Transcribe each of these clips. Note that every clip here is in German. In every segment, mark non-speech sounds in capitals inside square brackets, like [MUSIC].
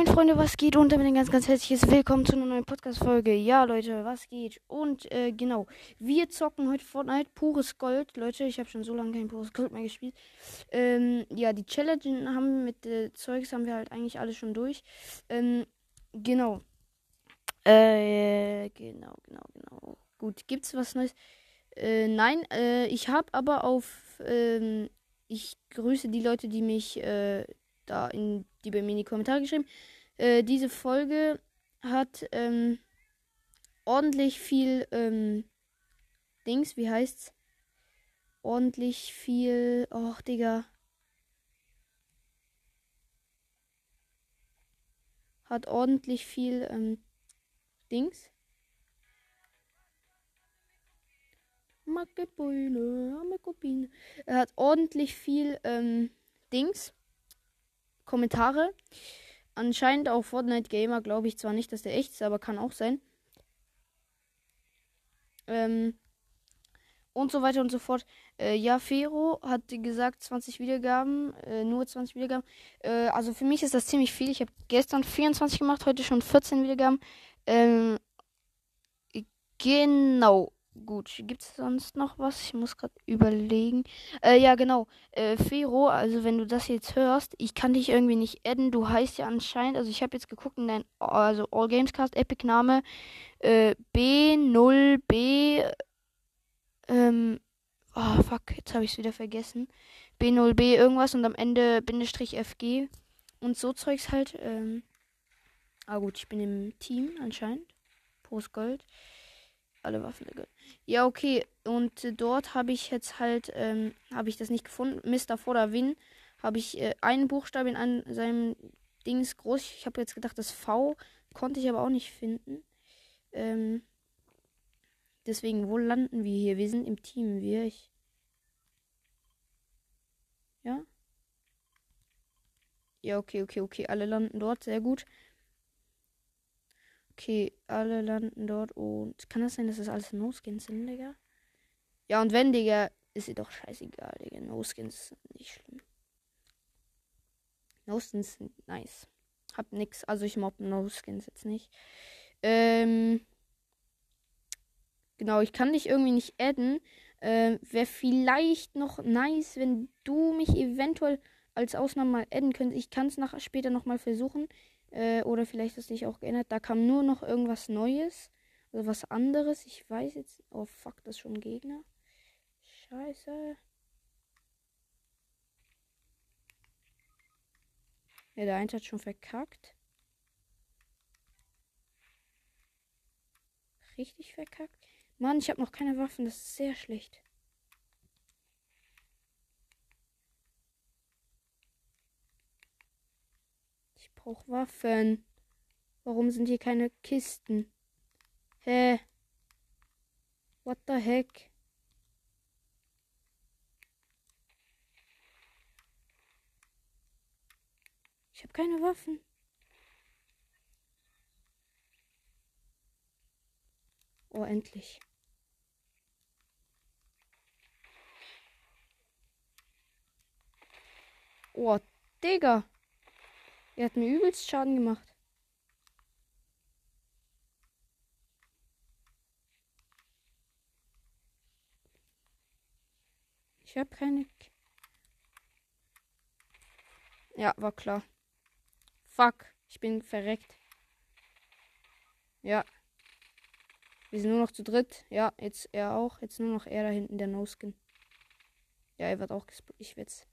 Moin Freunde, was geht? Und damit ein ganz, ganz herzliches Willkommen zu einer neuen Podcast-Folge. Ja, Leute, was geht? Und äh, genau, wir zocken heute Fortnite, pures Gold. Leute, ich habe schon so lange kein pures Gold mehr gespielt. Ähm, ja, die Challenge haben mit äh, Zeugs haben wir halt eigentlich alles schon durch. Ähm, genau. Äh, genau, genau, genau. Gut, gibt's was Neues? Äh, nein, äh, ich habe aber auf, ähm, ich grüße die Leute, die mich, äh, da in die bei mir in die Kommentare geschrieben. Äh, diese Folge hat ähm, ordentlich viel ähm, Dings, wie heißt's? Ordentlich viel. Och, Digga. Hat ordentlich viel ähm, Dings. Er hat ordentlich viel ähm, Dings. Kommentare. Anscheinend auch Fortnite Gamer, glaube ich zwar nicht, dass der echt ist, aber kann auch sein. Ähm, und so weiter und so fort. Äh, ja, Fero hat gesagt 20 Wiedergaben, äh, nur 20 Wiedergaben. Äh, also für mich ist das ziemlich viel. Ich habe gestern 24 gemacht, heute schon 14 Wiedergaben. Ähm, genau. Gut, gibt es sonst noch was? Ich muss gerade überlegen. Äh, ja, genau. Äh, Fero, also wenn du das jetzt hörst, ich kann dich irgendwie nicht adden. Du heißt ja anscheinend, also ich habe jetzt geguckt in dein, also All Gamescast Epic Name äh, B0B. Ähm, oh fuck, jetzt habe ich es wieder vergessen. B0B irgendwas und am Ende Bindestrich FG und so Zeugs halt. Ähm, ah gut, ich bin im Team anscheinend. Post Gold alle Waffen egal. Ja, okay. Und äh, dort habe ich jetzt halt, ähm, habe ich das nicht gefunden. Mr. Vorder Win habe ich äh, einen Buchstaben an seinem Dings groß. Ich habe jetzt gedacht, das V konnte ich aber auch nicht finden. Ähm, deswegen, wo landen wir hier? Wir sind im Team. Wir. Ich ja? Ja, okay, okay, okay. Alle landen dort. Sehr gut. Okay, alle landen dort und kann das sein, dass das alles No-Skins sind, Digga? Ja, und wenn, Digga, ist sie doch scheißegal, Digga. No-Skins sind nicht schlimm. No-Skins sind nice. Hab nix, also ich mob No-Skins jetzt nicht. Ähm. Genau, ich kann dich irgendwie nicht adden. Ähm, Wäre vielleicht noch nice, wenn du mich eventuell als Ausnahme mal adden könntest. Ich kann es später nochmal versuchen. Äh, oder vielleicht ist sich auch geändert. Da kam nur noch irgendwas Neues. Also was anderes. Ich weiß jetzt. Oh fuck, das ist schon ein Gegner. Scheiße. Ja, der eine hat schon verkackt. Richtig verkackt. Mann, ich habe noch keine Waffen. Das ist sehr schlecht. Brauche Waffen. Warum sind hier keine Kisten? Hä? What the heck? Ich habe keine Waffen. Oh, endlich. Oh, Digga. Er hat mir übelst Schaden gemacht. Ich habe keine. K ja, war klar. Fuck, ich bin verreckt. Ja. Wir sind nur noch zu dritt. Ja, jetzt er auch. Jetzt nur noch er da hinten, der No-Skin. Ja, er wird auch Ich werd's.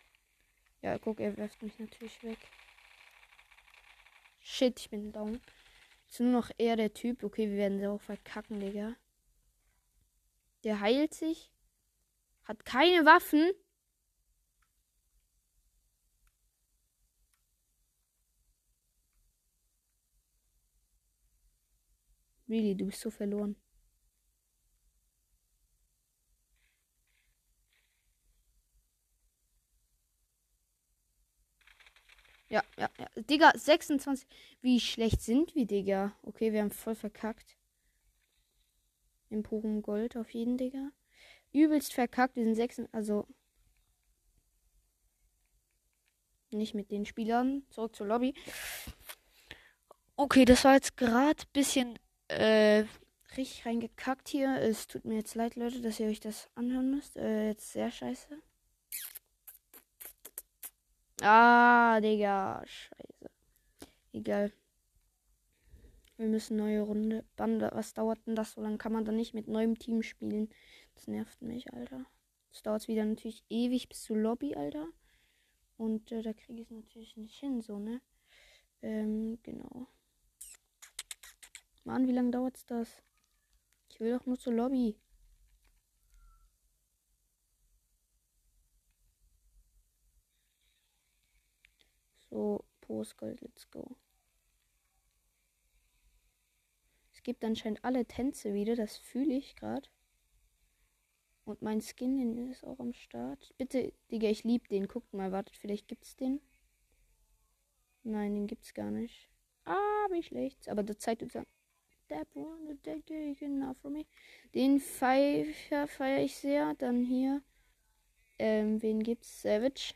Ja, guck, er wirft mich natürlich weg. Shit, ich bin down. Ist nur noch eher der Typ. Okay, wir werden sie auch verkacken, Digga. Der heilt sich. Hat keine Waffen. Really, du bist so verloren. Ja, ja, ja. Digga, 26. Wie schlecht sind wir, Digga? Okay, wir haben voll verkackt. Im puren Gold auf jeden, Digga. Übelst verkackt. Wir sind 6. Also. Nicht mit den Spielern. Zurück zur Lobby. Okay, das war jetzt gerade ein bisschen äh, richtig reingekackt hier. Es tut mir jetzt leid, Leute, dass ihr euch das anhören müsst. Äh, jetzt sehr scheiße. Ah, Digga. Scheiße. Egal. Wir müssen neue Runde. Bande, was dauert denn das so lange? Kann man dann nicht mit neuem Team spielen? Das nervt mich, Alter. Das dauert wieder natürlich ewig bis zur Lobby, Alter. Und äh, da kriege ich es natürlich nicht hin, so, ne? Ähm, genau. Mann, wie lange dauert das? Ich will doch nur zur Lobby. So, Postgold, let's go. Es gibt anscheinend alle Tänze wieder, das fühle ich gerade. Und mein Skin den ist auch am Start. Bitte, Digga, ich liebe den. Guckt mal, wartet, vielleicht gibt's den. Nein, den gibt's gar nicht. Ah, wie schlecht. Aber der Zeit uns an. That one, that can now for me. Den feier, feier ich sehr. Dann hier. Ähm, wen gibt's? Savage.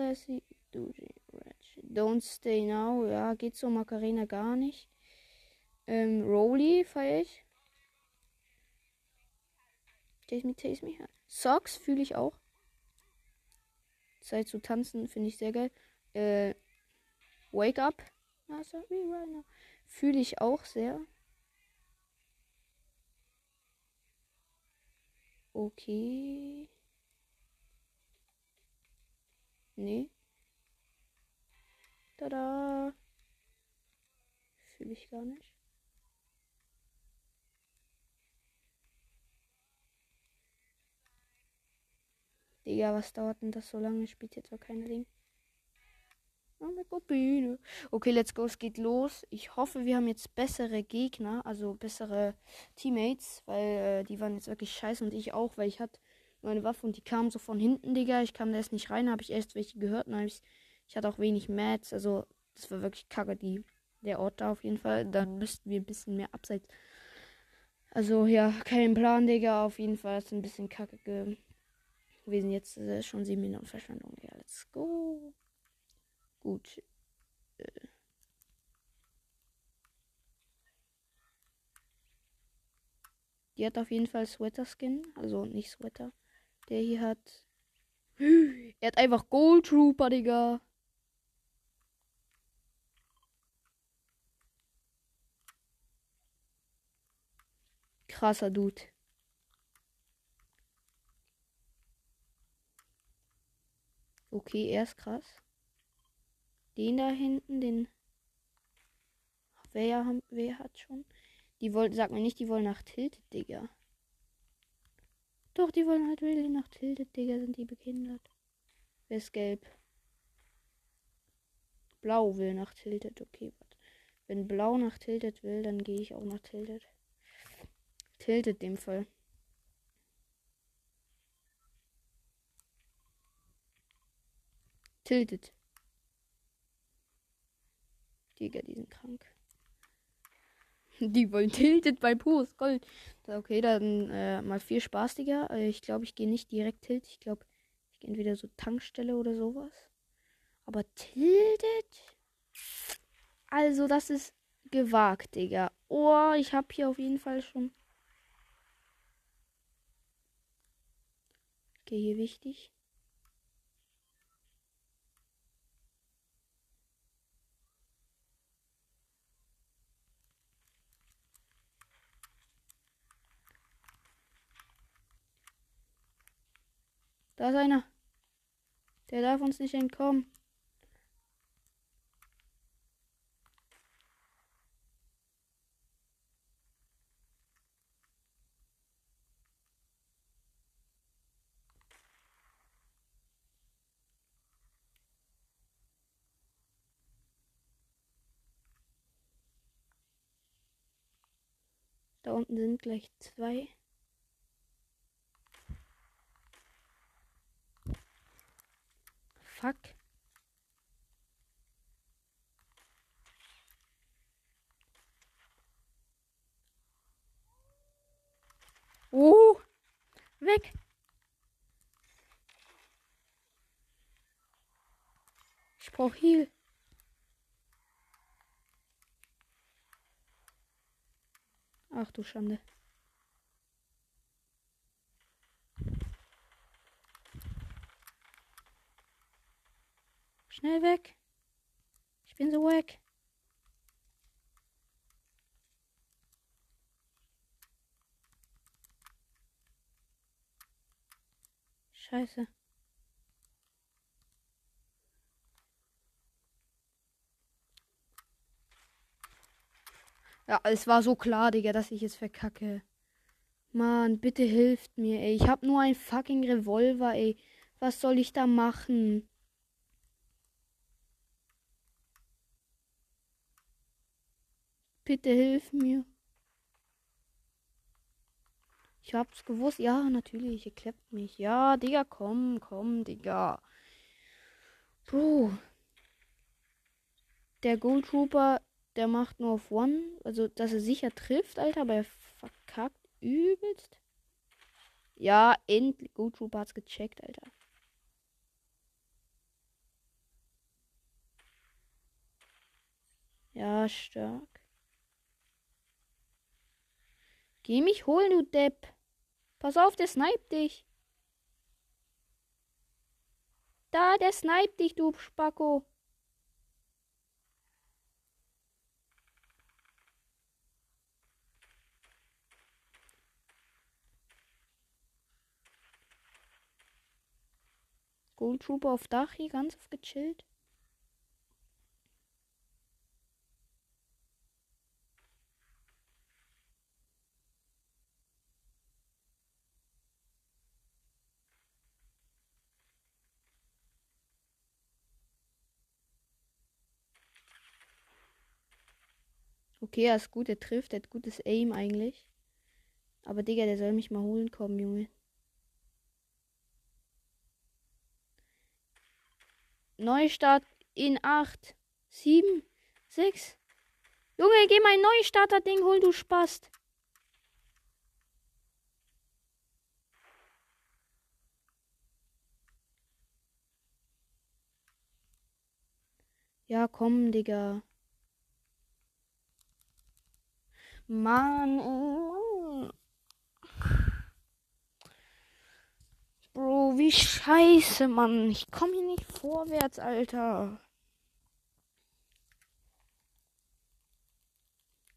Classy. Don't stay now. Ja, geht so. Macarena gar nicht. Ähm, Rolly feier ich. Taste me, taste me. Socks fühle ich auch. Zeit zu tanzen finde ich sehr geil. Äh, Wake up. Fühle ich auch sehr. Okay. Nee. Tada. Fühle ich gar nicht. Digga, was dauert denn das so lange? Spielt jetzt auch keine Ding. Okay, let's go. Es geht los. Ich hoffe, wir haben jetzt bessere Gegner, also bessere Teammates, weil äh, die waren jetzt wirklich scheiße und ich auch, weil ich hatte meine Waffe und die kamen so von hinten, Digga. Ich kam da erst nicht rein, habe ich erst welche gehört. Dann ich, ich hatte auch wenig Mats, also das war wirklich kacke, die, der Ort da auf jeden Fall. Dann müssten wir ein bisschen mehr abseits. Also ja, kein Plan, Digga. Auf jeden Fall ist ein bisschen kacke gewesen. Jetzt es schon sieben Minuten Verschwendung. Ja, let's go. Gut. Äh. Die hat auf jeden Fall Sweater Skin. Also nicht Sweater. Der hier hat. Er hat einfach Gold Trooper, Digga. Krasser Dude. Okay, er ist krass. Den da hinten, den. Wer, haben, wer hat schon? Die wollen, sag mir nicht, die wollen nach Tilted, Digga. Doch, die wollen halt really nach Tilted, Digga. Sind die behindert? Wer ist gelb? Blau will nach Tilted. Okay, warte. Wenn Blau nach Tilted will, dann gehe ich auch nach Tilted. Tilted dem Fall. Tilted. Digga, die sind krank. Die wollen tiltet bei Pus Gold. Okay, dann äh, mal viel Spaß, Digga. Äh, ich glaube, ich gehe nicht direkt tilt. Ich glaube, ich gehe entweder so Tankstelle oder sowas. Aber tiltet? Also, das ist gewagt, Digga. Oh, ich habe hier auf jeden Fall schon. Okay, hier wichtig. Da ist einer. Der darf uns nicht entkommen. Da unten sind gleich zwei. fuck? Oh, weg. Ich brauche Heal. Ach du Schande. Schnell weg. Ich bin so weg. Scheiße. Ja, es war so klar, Digga, dass ich es verkacke. Mann, bitte hilft mir, ey. Ich hab nur ein fucking Revolver, ey. Was soll ich da machen? Bitte hilf mir. Ich hab's gewusst. Ja, natürlich. Ihr klappt mich. Ja, Digga, komm, komm, Digga. Bro. Der Gold Trooper der macht nur auf One. Also, dass er sicher trifft, Alter, aber er verkackt übelst. Ja, endlich. Gut, Trooper hat's gecheckt, Alter. Ja, stark. Geh mich holen, du Depp. Pass auf, der sniped dich. Da, der sniped dich, du Spacko. Gold Trooper auf Dach hier ganz auf gechillt. Okay, er ist gut, er trifft, er hat gutes Aim eigentlich. Aber Digga, der soll mich mal holen kommen, Junge. Neustart in 8, 7, 6. Junge, geh mein Neustarter-Ding hol, du Spast. Ja, komm, Digga. Mann, oh Mann. Bro, wie scheiße, Mann. Ich komme hier nicht vorwärts, Alter.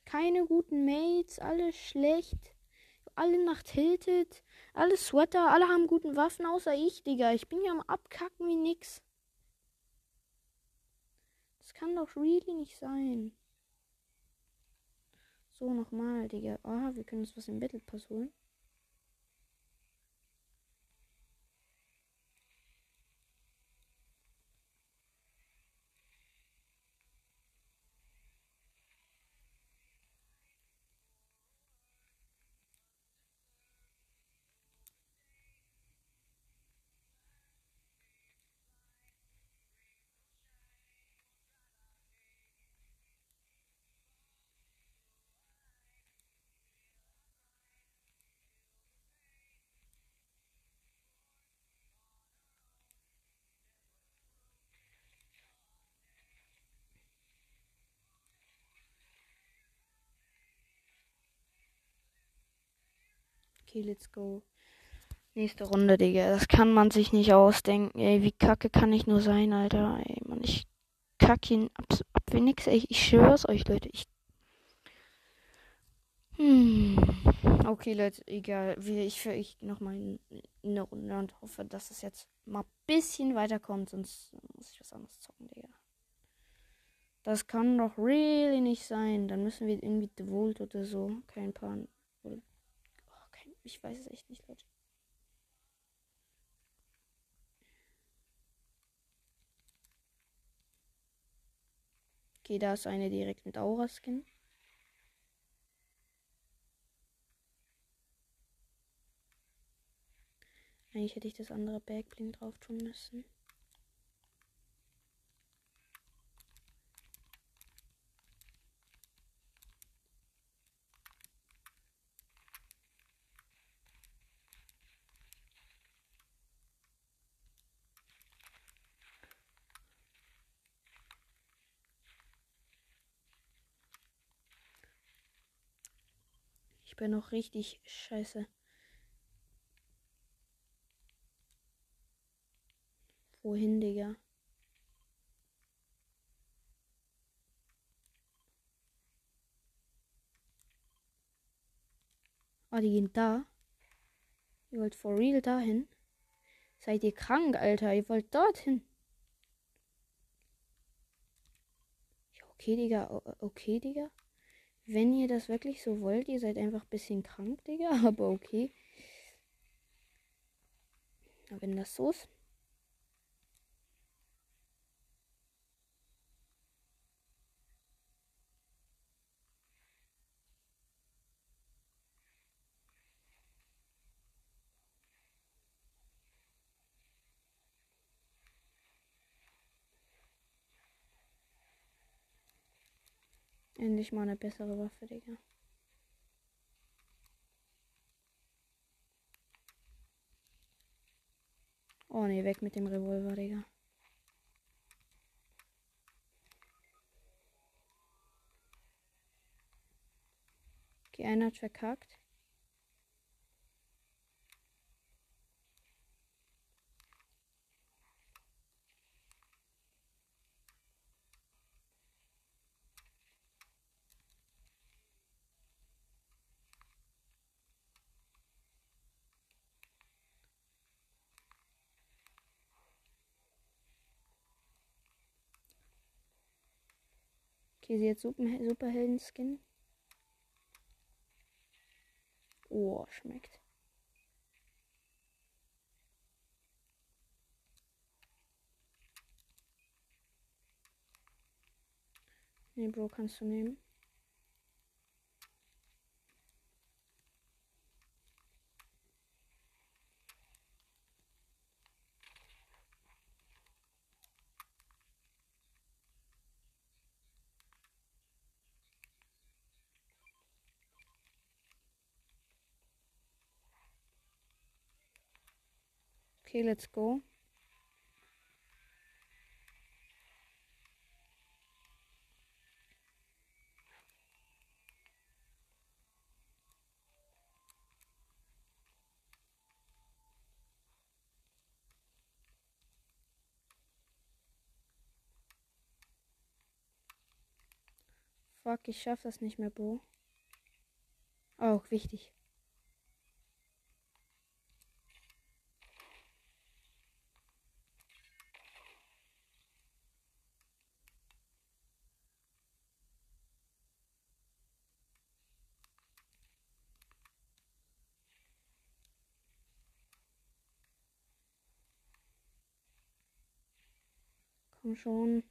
Keine guten Mates, alle schlecht. Alle nach Tilted. Alle Sweater, alle haben guten Waffen, außer ich, Digga. Ich bin hier am Abkacken wie nix. Das kann doch really nicht sein. So, nochmal, Digga. Ah, wir können uns was im Battle Pass holen. Okay, let's go. Nächste Runde, Digga. Das kann man sich nicht ausdenken. Ey, wie kacke kann ich nur sein, Alter. Ey, Mann, ich kacke ihn ab, ab wie nix. Ey, ich schwör's euch, Leute. Ich. Hm. Okay, Leute, egal. Ich führe ich nochmal eine Runde und hoffe, dass es jetzt mal ein bisschen weiterkommt. Sonst muss ich was anderes zocken, Digga. Das kann doch really nicht sein. Dann müssen wir irgendwie The Vault oder so. Kein Plan. Ich weiß es echt nicht, Leute. Okay, da ist eine direkt mit Aura-Skin. Eigentlich hätte ich das andere Backbling drauf tun müssen. Ich bin noch richtig scheiße. Wohin, Digga? Ah, die gehen da. Ihr wollt for real dahin? Seid ihr krank, Alter? Ihr wollt dorthin? Ja, okay, Digga. Okay, Digga. Wenn ihr das wirklich so wollt, ihr seid einfach ein bisschen krank, Digga. [LAUGHS] Aber okay. Wenn das so Endlich mal eine bessere Waffe, Digga. Oh ne, weg mit dem Revolver, Digga. Okay, einer hat verkackt. Okay, sie hat Super Superhelden-Skin. Oh, schmeckt. Nee, Bro, kannst du nehmen. Okay, let's go. Fuck, ich schaff das nicht mehr, Bo. Auch wichtig. Komm schon.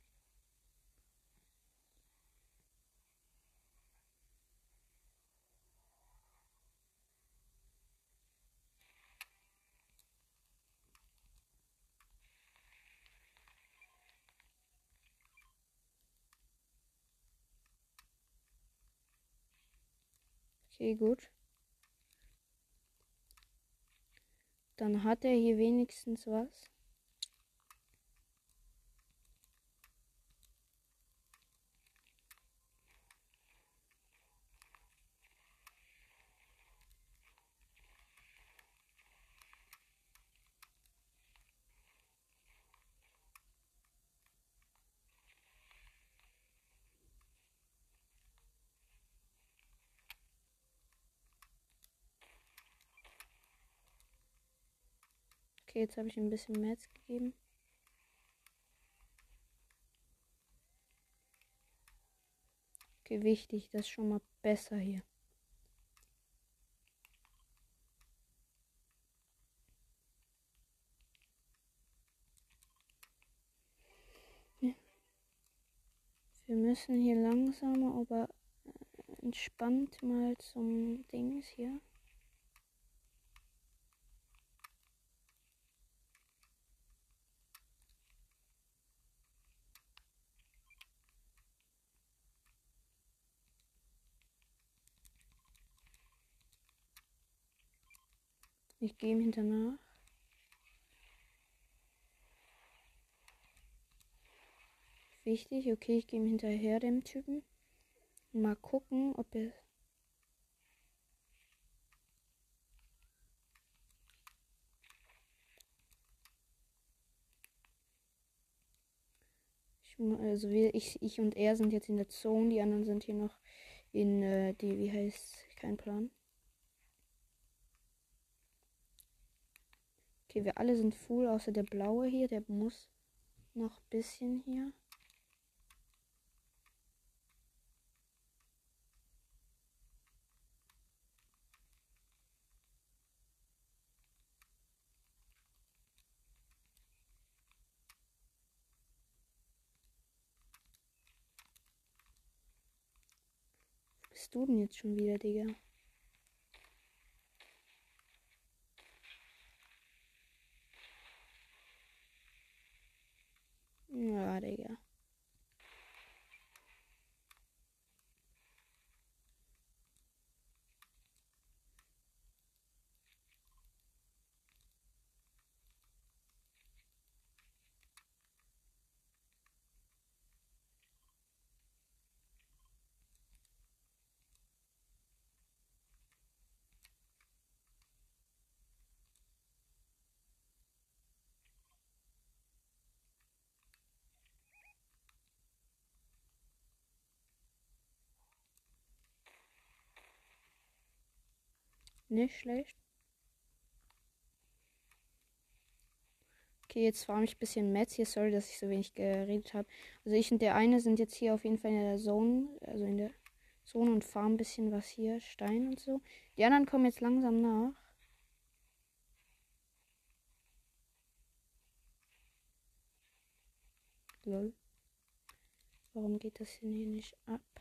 Okay, gut. Dann hat er hier wenigstens was. Okay, jetzt habe ich ein bisschen Metz gegeben. Okay, wichtig, das ist schon mal besser hier. Wir müssen hier langsamer, aber entspannt mal zum Dings hier. Ich gehe ihm hinterher. Wichtig, okay, ich gehe ihm hinterher, dem Typen. Mal gucken, ob er. Also wir, ich, ich und er sind jetzt in der Zone, die anderen sind hier noch in äh, die, wie heißt, kein Plan. Okay, wir alle sind full, außer der blaue hier, der muss noch ein bisschen hier. bist du denn jetzt schon wieder, Digga? Ja, Digga. Nicht schlecht. Okay, jetzt war ich ein bisschen Metz hier. Sorry, dass ich so wenig geredet habe. Also ich und der eine sind jetzt hier auf jeden Fall in der Zone. Also in der Zone und farmen ein bisschen was hier. Stein und so. Die anderen kommen jetzt langsam nach. Lol. Warum geht das denn hier nicht ab?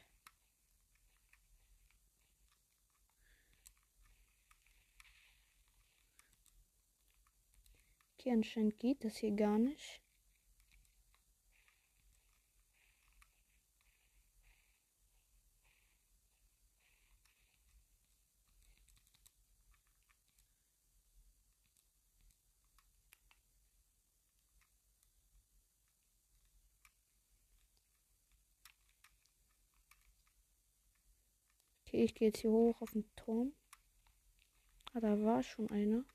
Okay, anscheinend geht das hier gar nicht. Okay, ich gehe jetzt hier hoch auf den Turm. Ah, da war schon einer.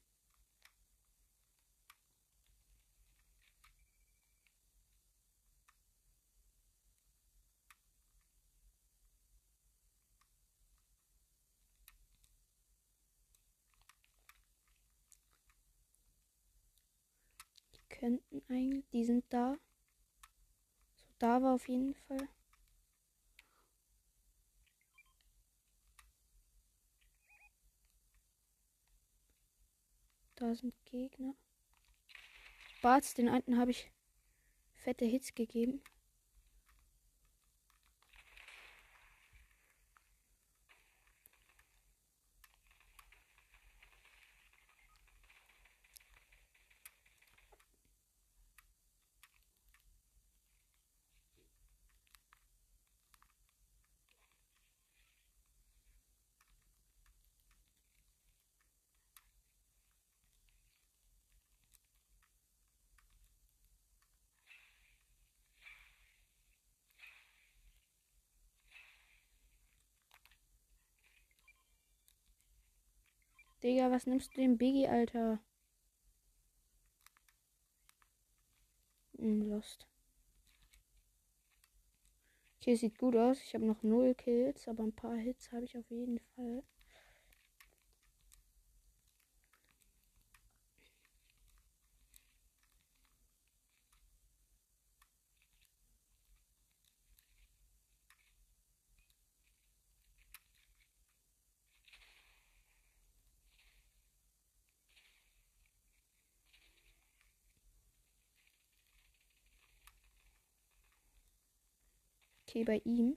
Könnten eigentlich. Die sind da. So, da war auf jeden Fall. Da sind Gegner. Barts, den alten habe ich fette Hits gegeben. Digga, was nimmst du den Biggie, Alter? Hm, lost. Okay, sieht gut aus. Ich habe noch null Kills, aber ein paar Hits habe ich auf jeden Fall. Okay, bei ihm.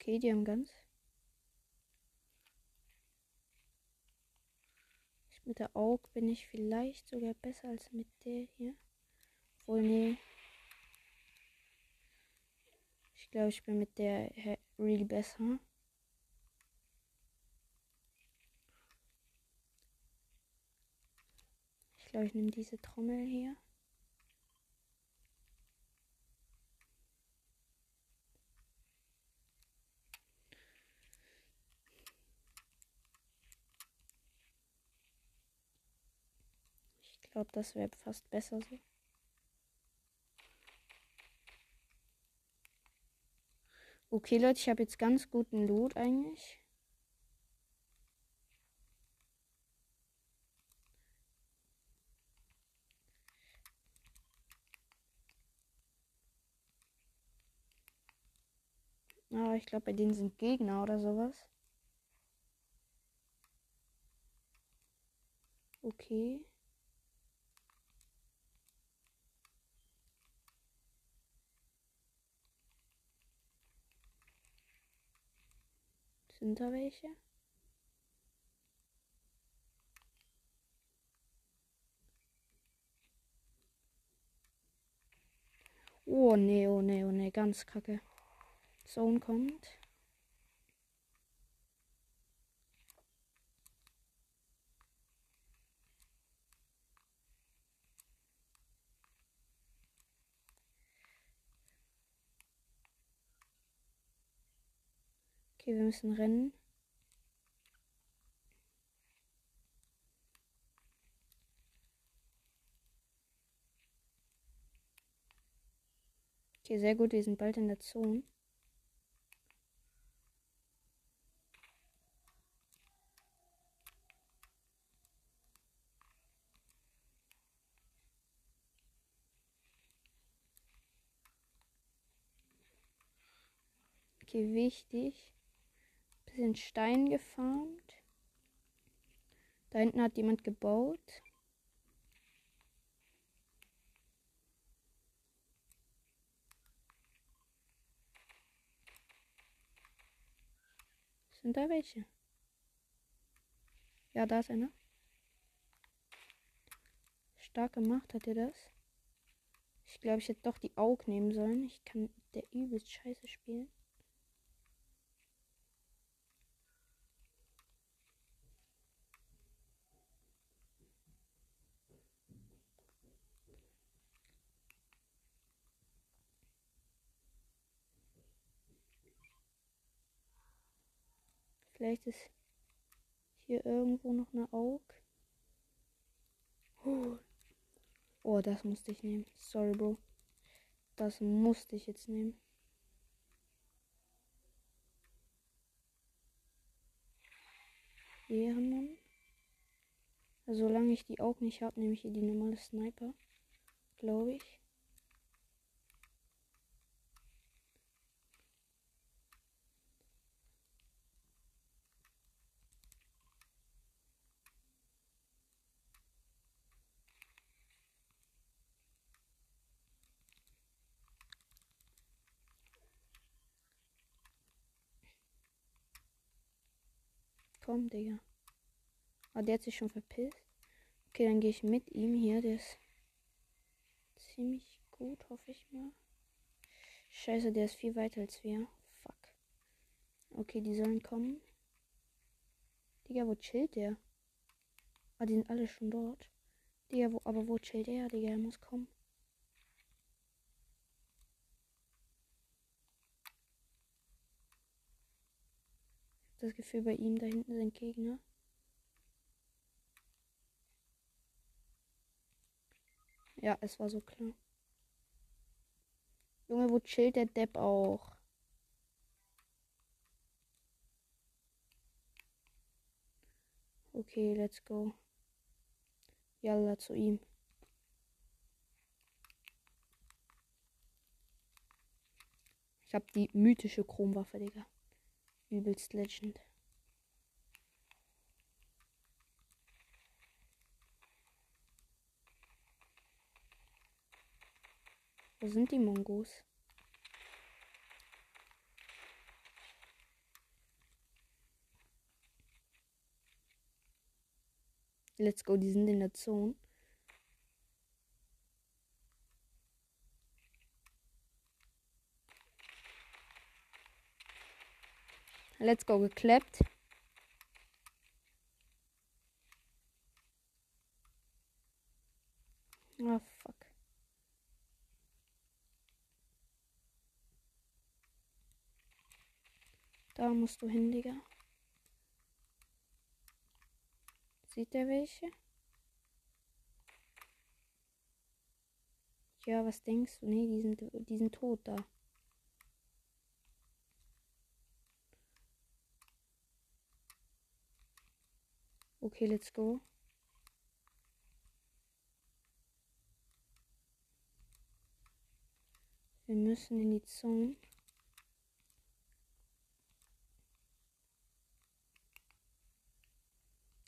Okay, die haben ganz. Mit der Aug bin ich vielleicht sogar besser als mit der hier. Wohl, nee. Ich glaube, ich bin mit der really besser. Ich glaube, ich nehme diese Trommel hier. Ich glaube, das wäre fast besser so. Okay, Leute, ich habe jetzt ganz guten Loot eigentlich. Aber ich glaube, bei denen sind Gegner oder sowas. Okay. Sind da welche? Oh nee, oh nee, oh nee, ganz kacke. Zone kommt. Okay, wir müssen rennen. Okay, sehr gut, wir sind bald in der Zone. Okay, wichtig. Bisschen Stein gefarmt. Da hinten hat jemand gebaut. Sind da welche? Ja, da ist einer. Stark gemacht hat er das. Ich glaube, ich hätte doch die Aug nehmen sollen. Ich kann der übelst scheiße spielen. Vielleicht ist hier irgendwo noch eine Aug. Oh, das musste ich nehmen. Sorry, Bro. Das musste ich jetzt nehmen. Ehrenmann. Solange ich die Aug nicht habe, nehme ich hier die normale Sniper. Glaube ich. Komm, Digga. Ah, der hat sich schon verpisst. Okay, dann gehe ich mit ihm hier. Der ist ziemlich gut, hoffe ich mal. Scheiße, der ist viel weiter als wir. Fuck. Okay, die sollen kommen. Digga, wo chillt der? Ah, die sind alle schon dort. Digga, wo, aber wo chillt der? Digga, er muss kommen. Das Gefühl, bei ihm da hinten sind Gegner. Ja, es war so klar. Junge, wo chillt der Depp auch? Okay, let's go. Yalla zu ihm. Ich hab die mythische Chromwaffe, Digga. Übelst Legend. Wo sind die Mongos? Let's go, die sind in der Zone. Let's go geklappt. Ah, fuck. Da musst du hin, Digga. Sieht der welche? Ja, was denkst du? Nee, die sind, die sind tot da. Okay, let's go. Wir müssen in die Zone.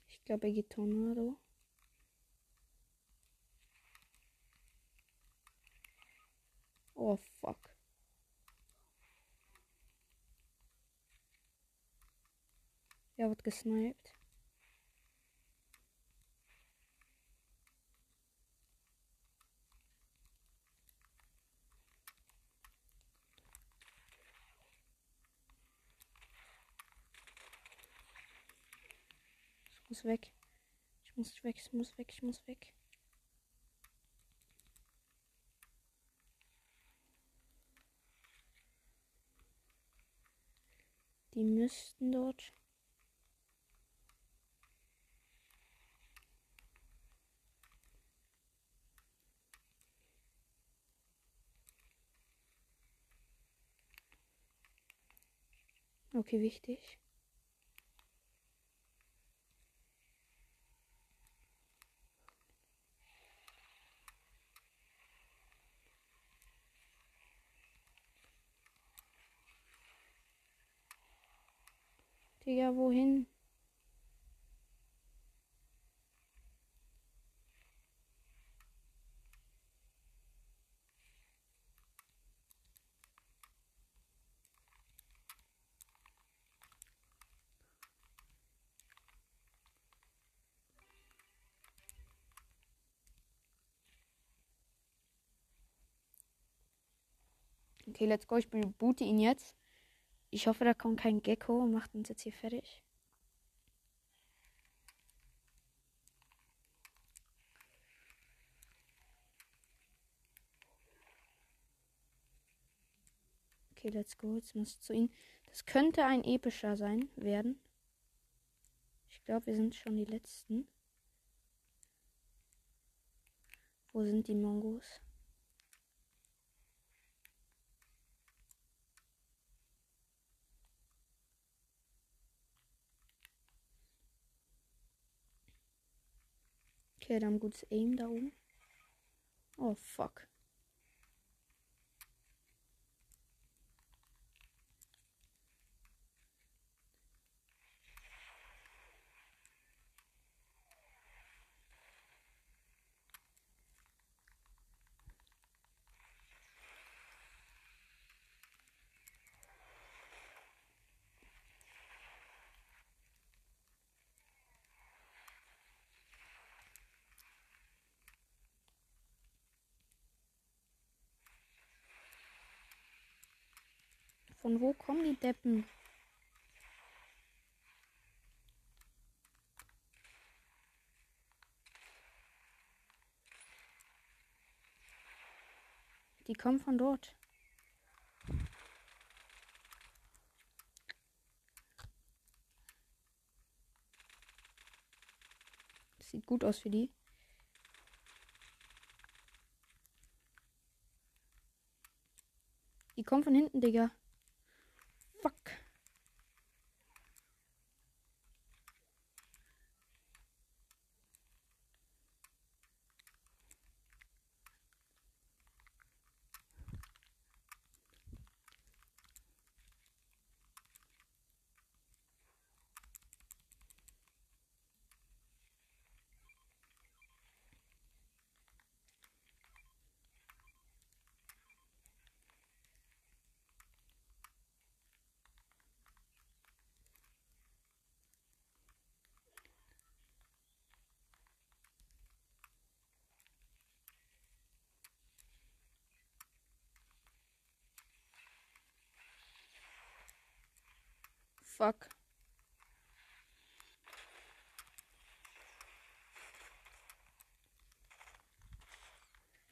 Ich glaube, er geht Tornado. Oh, fuck. Er wird gesniped. Muss weg. Ich muss weg, ich muss weg, ich muss weg. Die müssten dort. Okay, wichtig. Digga, wohin? Okay, let's go. Ich boote ihn jetzt. Ich hoffe, da kommt kein Gecko und macht uns jetzt hier fertig. Okay, let's go. Jetzt muss ich zu ihm. Das könnte ein epischer sein werden. Ich glaube, wir sind schon die letzten. Wo sind die Mongos? Okay, dann gutes Aim da oben. Oh, fuck. Von wo kommen die Deppen? Die kommen von dort. Das sieht gut aus für die. Die kommen von hinten, Digga. Fuck. Fuck.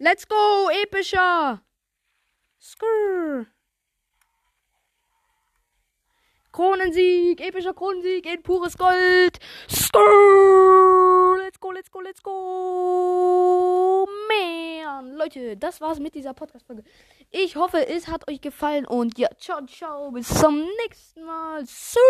Let's go, epischer. Skrrr. Kronensieg, epischer Kronensieg in pures Gold. Skrrr. Let's go, let's go, let's go. Man, Leute. Leute, das war's mit dieser Podcast-Folge. Ich hoffe, es hat euch gefallen und ja, ciao, ciao, bis zum nächsten Mal. Tschüss.